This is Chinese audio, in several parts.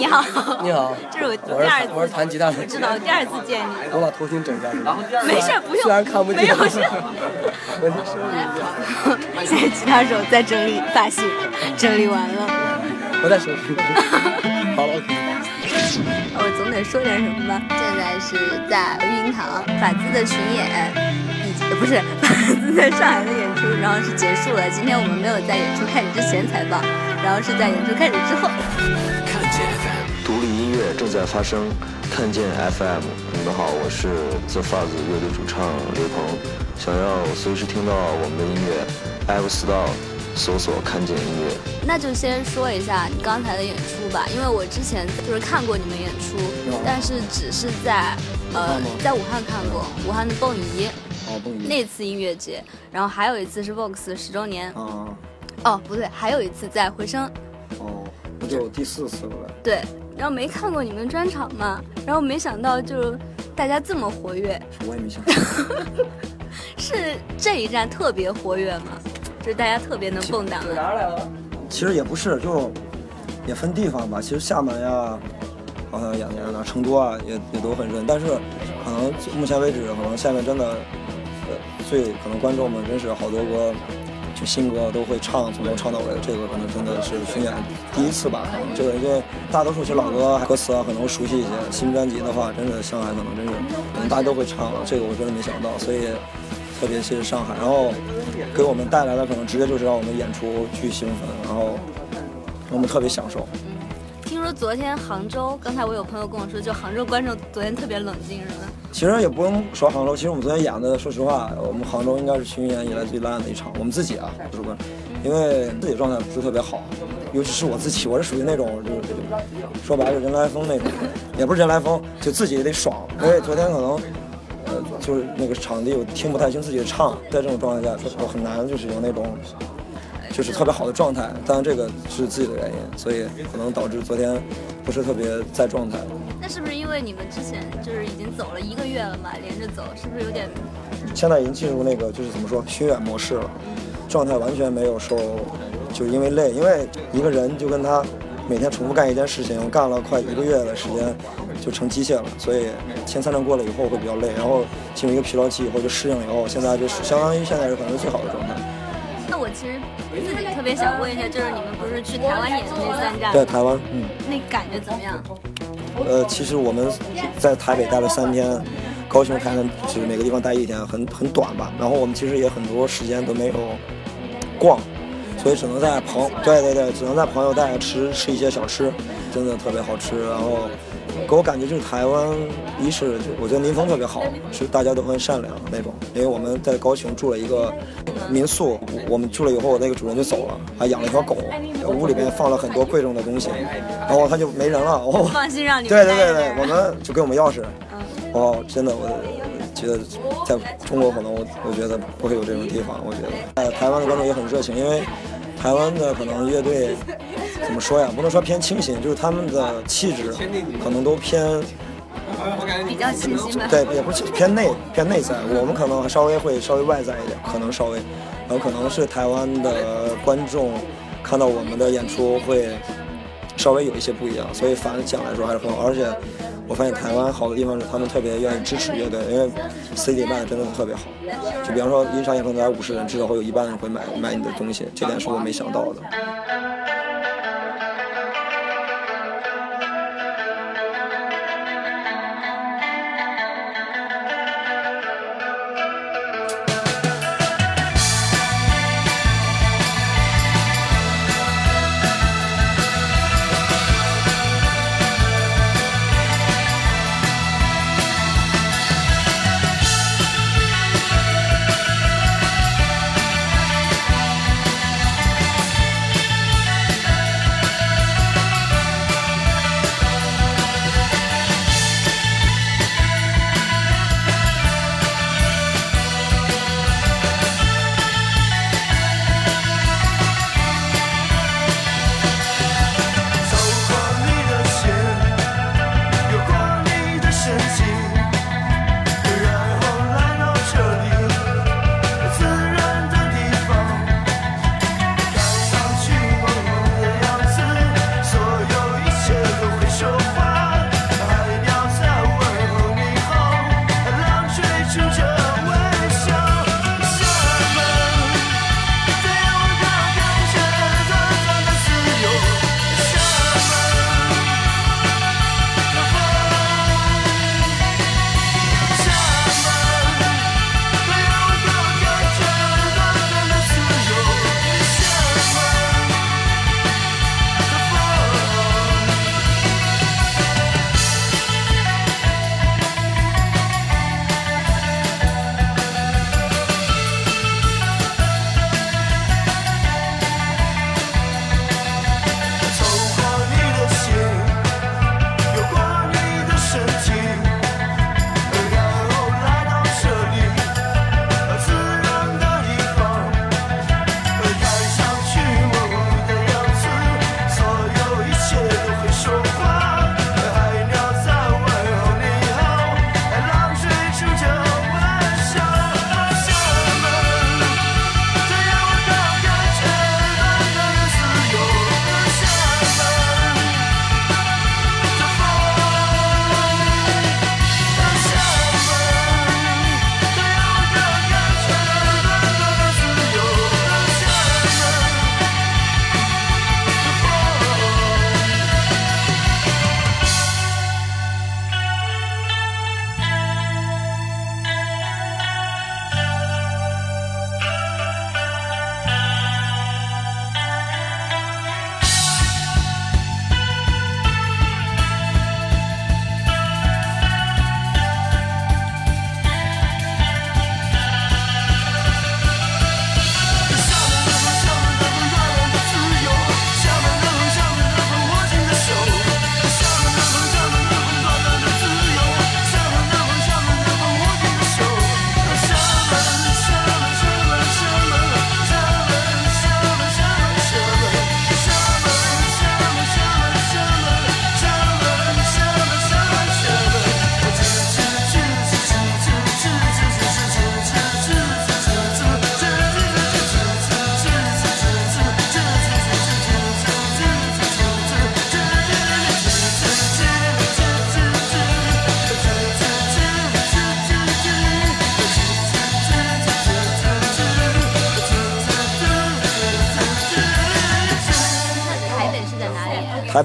你好，你好，这是我我第二次，我是弹吉他的，知道第二次见你，我把头巾整一下。没事不用，虽然看不见，没有事。我收拾一下。现在吉他手在整理发型，整理完了。我在收拾。好了，OK。我总得说点什么吧。现在是在育婴堂法兹的巡演，以及不是法兹在上海的演出，然后是结束了。今天我们没有在演出开始之前采访，然后是在演出开始之后。正在发生。看见 FM，你们好，我是 The Fuzz 乐队主唱刘鹏。想要随时听到我们的音乐，App Store 搜索“看见音乐”。那就先说一下你刚才的演出吧，因为我之前就是看过你们演出，但是只是在呃在武汉看过，武汉的蹦迪。哦，蹦迪。那次音乐节，然后还有一次是 Vox 十周年。哦。哦，不对，还有一次在回声。哦，那就第四次了。对。然后没看过你们专场嘛，然后没想到就大家这么活跃。我也没想到。是这一站特别活跃吗？就是大家特别能蹦跶。其实也不是，就也分地方吧。其实厦门呀，好像演演的成都啊，也也都很热。但是可能目前为止，可能下面真的，呃，最可能观众们真是好多个。新歌都会唱，从头唱到尾，这个可能真的是巡演第一次吧。这个因为大多数其实老歌歌词啊可能熟悉一些，新专辑的话，真的上海可能真是可能大家都会唱，这个我真的没想到，所以特别谢谢上海，然后给我们带来的可能直接就是让我们演出巨兴奋，然后我们特别享受。昨天杭州，刚才我有朋友跟我说，就杭州观众昨天特别冷静，是吗？其实也不用说杭州，其实我们昨天演的，说实话，我们杭州应该是巡演以来最烂的一场。我们自己啊，不是观众，因为自己状态不是特别好，尤其是我自己，我是属于那种就是说白了人来疯那种，也不是人来疯，就自己也得爽。因为昨天可能呃就是那个场地我听不太清自己的唱，在这种状态下，我很难就是有那种就是特别好的状态。当然这个是自己的原因，所以可能导致昨天不是特别在状态。那是不是因为你们之前就是已经走了一个月了嘛，连着走，是不是有点？现在已经进入那个就是怎么说巡演模式了，状态完全没有受，就因为累，因为一个人就跟他每天重复干一件事情，干了快一个月的时间，就成机械了，所以前三站过了以后会比较累，然后进入一个疲劳期以后就适应了以后，现在就是相当于现在是可能最好的状态。其实自己特别想问一下，就是你们不是去台湾演的那三站？对，台湾，嗯。那感觉怎么样？呃，其实我们在台北待了三天，高雄、台南就是每个地方待一天，很很短吧。然后我们其实也很多时间都没有逛，所以只能在朋对对对，只能在朋友带吃吃一些小吃，真的特别好吃。然后给我感觉就是台湾，一是我觉得民风特别好，是大家都很善良那种。因为我们在高雄住了一个民宿，我们住了以后，那个主人就走了，还养了一条狗。屋里面放了很多贵重的东西，然后他就没人了。我放心让你对对对对，我们就给我们钥匙。哦，真的，我觉得在中国可能我我觉得不会有这种地方。我觉得，呃，台湾的观众也很热情，因为台湾的可能乐队怎么说呀？不能说偏清新，就是他们的气质可能都偏比较清新吧。对，也不是偏内偏内在，我们可能稍微会稍微外在一点，可能稍微，然后可能是台湾的观众。看到我们的演出会稍微有一些不一样，所以反响来说还是很好。而且我发现台湾好的地方是他们特别愿意支持乐队，因为 CD 卖的真的特别好。就比方说一场演出来五十人，至少会有一半人会买买你的东西，这点是我没想到的。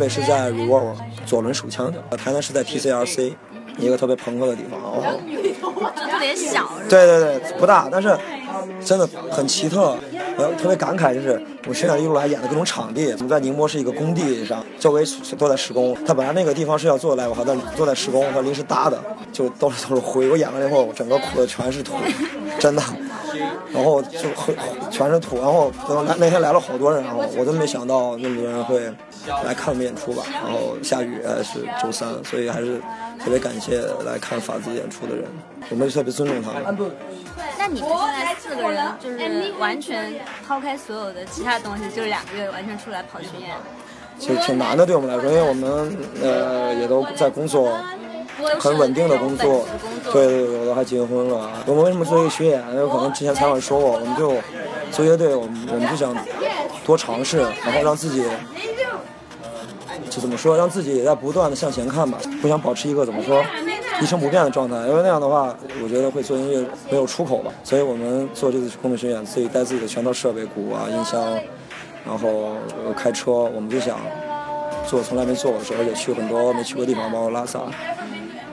北是在 Revolve 左轮手枪的，台南是在 TCRC 一个特别朋克的地方，哦，特别小。对对对，不大，但是真的很奇特。我特别感慨，就是我宣传一路来演的各种场地。我们在宁波是一个工地上，周围都在施工。他本来那个地方是要做 live，但都在施工，他临时搭的，就都是都是灰。我演完了以后，整个裤子全是土，真的。然后就会全是土，然后那那天来了好多人，然后我都没想到那么多人会来看我们演出吧。然后下雨是周三，所以还是特别感谢来看法子演出的人，我们特别尊重他们。那你们现在四个人就是完全抛开所有的其他东西，就是两个月完全出来跑巡演，其实挺难的对我们来说，因为我们呃也都在工作。很稳定的工作，对对对，有的还结婚了。我们为什么做一个巡演？因为可能之前采访说过，我们就做乐队，我们我们就想多尝试，然后让自己就怎么说，让自己也在不断的向前看吧，不想保持一个怎么说一成不变的状态，因为那样的话，我觉得会做音乐没有出口吧。所以我们做这次空中巡演，自己带自己的全套设备，鼓啊、音箱，然后开车，我们就想做从来没做过的事，而且去很多没去过地方，包括拉萨。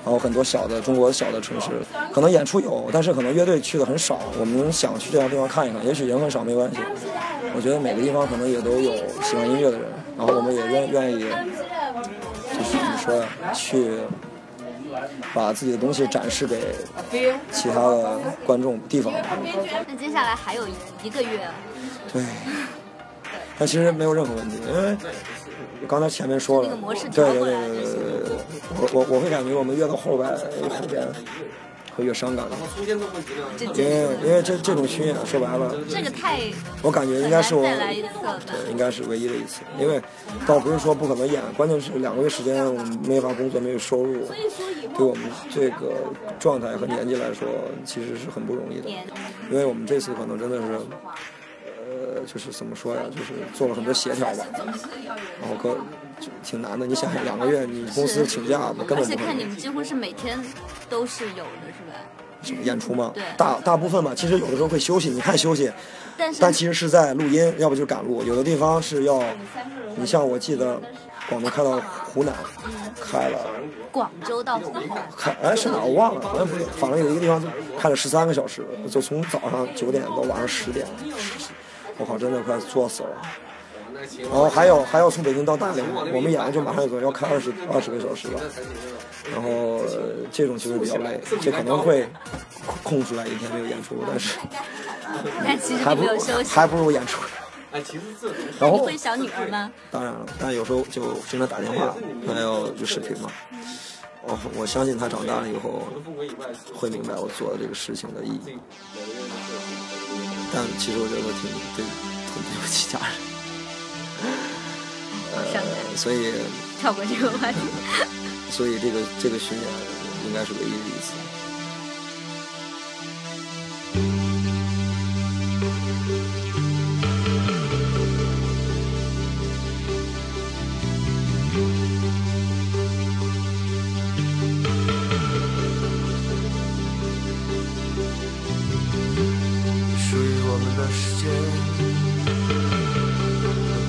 然后很多小的中国小的城市，可能演出有，但是可能乐队去的很少。我们想去这样地方看一看，也许人很少没关系。我觉得每个地方可能也都有喜欢音乐的人，然后我们也愿愿意，就是怎么说呀，去把自己的东西展示给其他的观众地方。那接下来还有一个月。对。但其实没有任何问题，因为刚才前面说了，对对对对对对，我我我会感觉我们越到后边后边会越伤感，因为因为这这种巡演说白了，这个太，我感觉应该是我对应该是唯一的一次，因为倒不是说不可能演，关键是两个月时间我们没法工作没有收入，对我们这个状态和年纪来说其实是很不容易的，因为我们这次可能真的是。呃，就是怎么说呀？就是做了很多协调吧，然后哥就挺难的。你想想，两个月你公司请假，根本而且看你们几乎是每天都是有的，是吧？什么演出吗？对，大大部分吧。其实有的时候会休息，你看休息，但但其实是在录音，要不就是赶路。有的地方是要，你像我记得广东开到湖南，开了。广州到湖南。开哎是哪我忘了，好像不是，反正有一个地方就开了十三个小时，就从早上九点到晚上十点。我靠，真的快作死了。然后还有还要从北京到大连，我们演完就马上走，要开二十二十个小时了。然后这种其实比较累，这可能会空出来一天没有演出，但是 但其实还不还不如演出。然后会小女儿吗？当然了，但有时候就经常打电话，还有就视频嘛。哦我相信他长大了以后会明白我做的这个事情的意义。但其实我觉得挺对，挺对不起家人。呃，所以跳过这个话题。所以这个这个巡演应该是唯一的一次。的时间，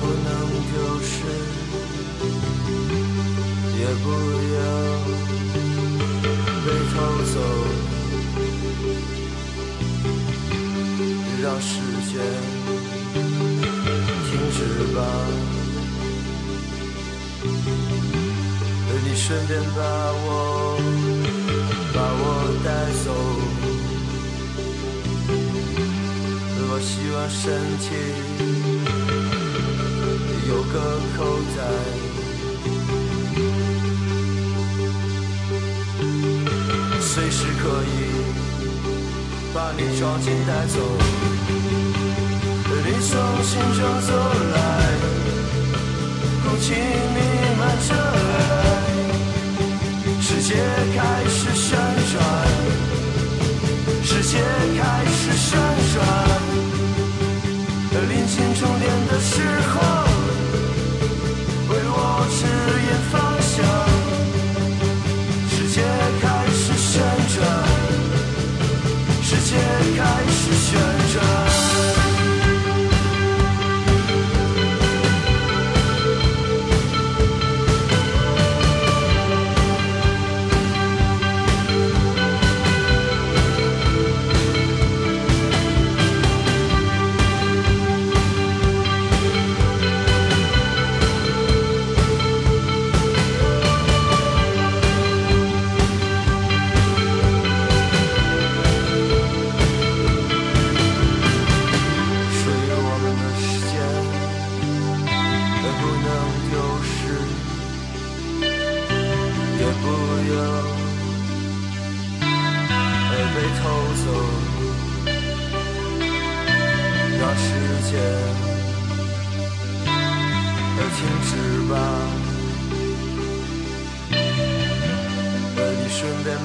不能丢失，也不要被偷走，让时间停止吧。你顺便把我。我希望身体有个口袋，随时可以把你装进带走。你从心中走来，空气弥漫着爱。世界开始旋转，世界开始旋转，在临近终点的时候，为我指引方向。世界开始旋转，世界开始旋转。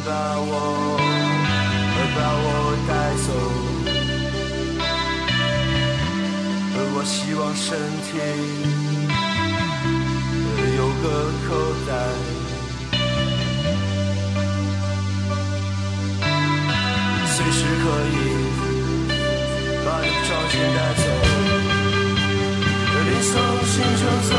把我把我带走，我希望身体有个口袋。随时可以把你装进带走，连从行程走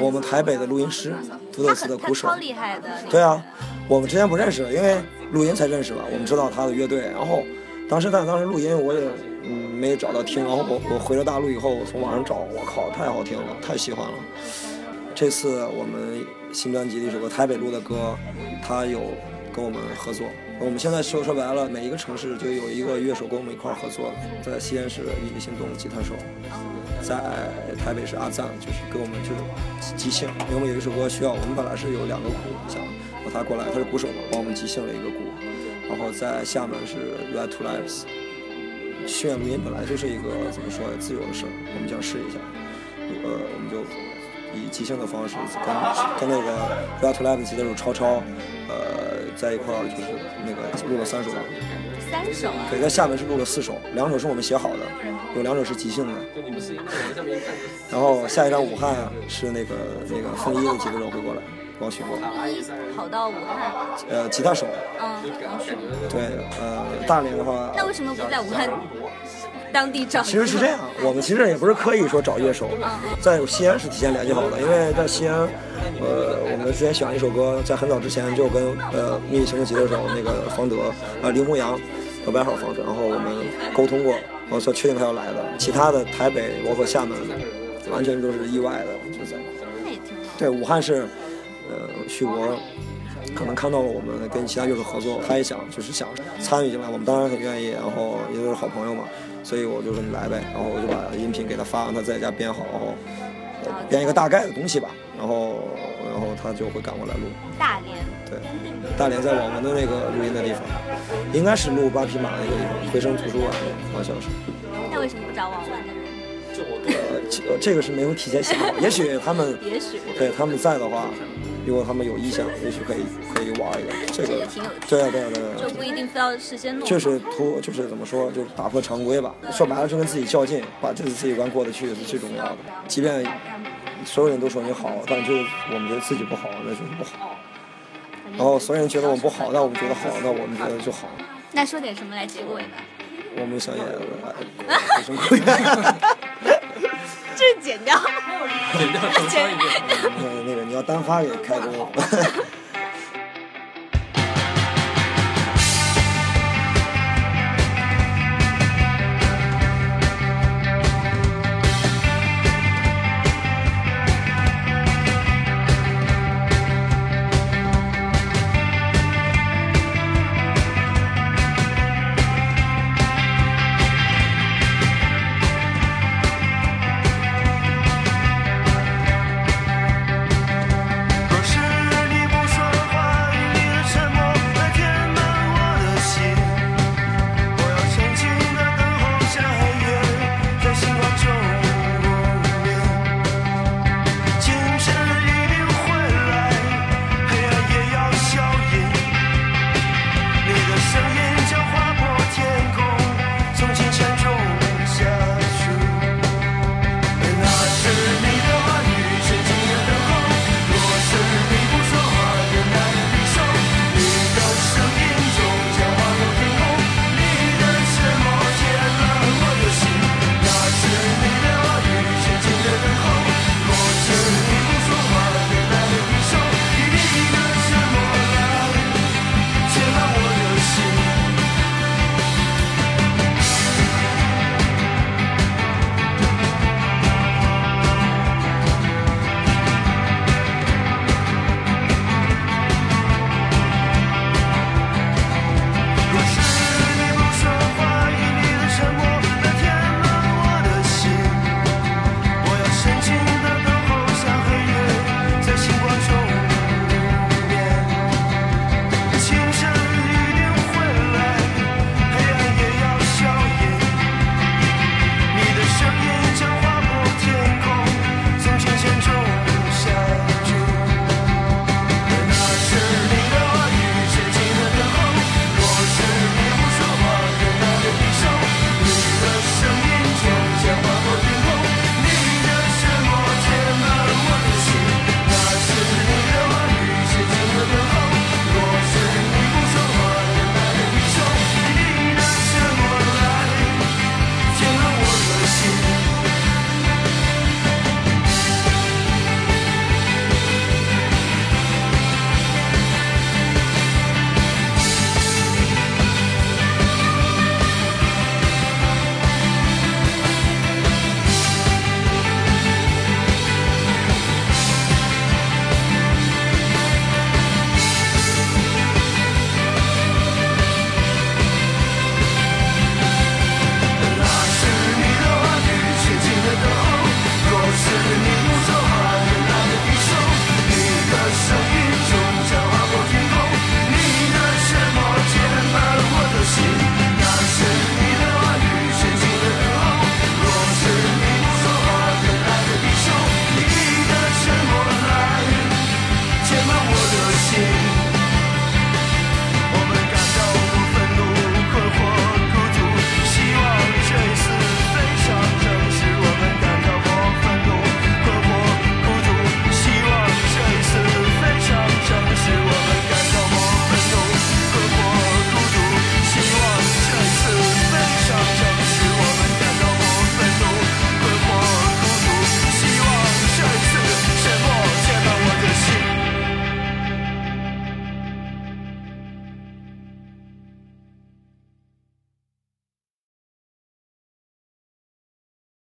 我们台北的录音师，土豆丝的鼓手，超厉害的。对啊，我们之前不认识，因为录音才认识吧。我们知道他的乐队，然后当时但当时录音我也嗯没找到听，然后我我回了大陆以后，我从网上找，我靠，太好听了，太喜欢了。这次我们新专辑的一首歌《台北录的歌》，他有跟我们合作。我们现在说说白了，每一个城市就有一个乐手跟我们一块合作，在西安是玉立心动吉他手。在台北是阿赞，就是给我们就是即兴，因为我们有一首歌需要，我们本来是有两个鼓，想让他过来，他是鼓手嘛，帮我们即兴了一个鼓。然后在厦门是 Red to Lives，训练录音本来就是一个怎么说自由的事儿，我们想试一下，呃，我们就以即兴的方式跟跟那个 Red to Lives 吉他手超超，呃，在一块儿就是那个录了三首。三首，对，在厦门是录了四首，两首是我们写好的，有两首是即兴的。然后下一站武汉是那个那个风衣的几个人会过来，帮我巡过。跑到武汉？呃，吉他手。嗯。对，呃，大连的话。那为什么不在武汉当地找？其实是这样，我们其实也不是刻意说找乐手，在西安是提前联系好的，因为在西安，呃，我们之前选了一首歌，在很早之前就跟呃密行的时候那个方德，呃林弘洋。和外号方式，然后我们沟通过，然后说确定他要来的。其他的台北包括厦门，完全都是意外的，就在。对，武汉是，呃，旭博可能看到了我们跟其他乐手合作，他也想就是想参与进来，我们当然很愿意，然后也都是好朋友嘛，所以我就说你来呗，然后我就把音频给他发，让他在家编好，然后编一个大概的东西吧，然后然后他就会赶过来录。大连。对，大连在我们的那个录音的地方，应该是录八匹马那个地方，回声图书馆，好像是。那为什么不找网文的人？呃，这这个是没有提前想好，也许他们，也许对他们在的话，如果他们有意向，也许可以可以玩一个。这个这也挺有趣对啊对啊对啊，就不一定非要事先弄好。就是突就是怎么说，就是打破常规吧。说白了，就跟自己较劲，把这次自己关过得去是最重要的。即便所有人都说你好，但就是我们觉得自己不好，那就是不好。然后所有人觉得我们不好，那我们觉得好，那我们觉得就好。那说点什么来结尾吧？我们想演 有什么可以？这剪掉。剪掉重说一遍。那那个你要单发给开工。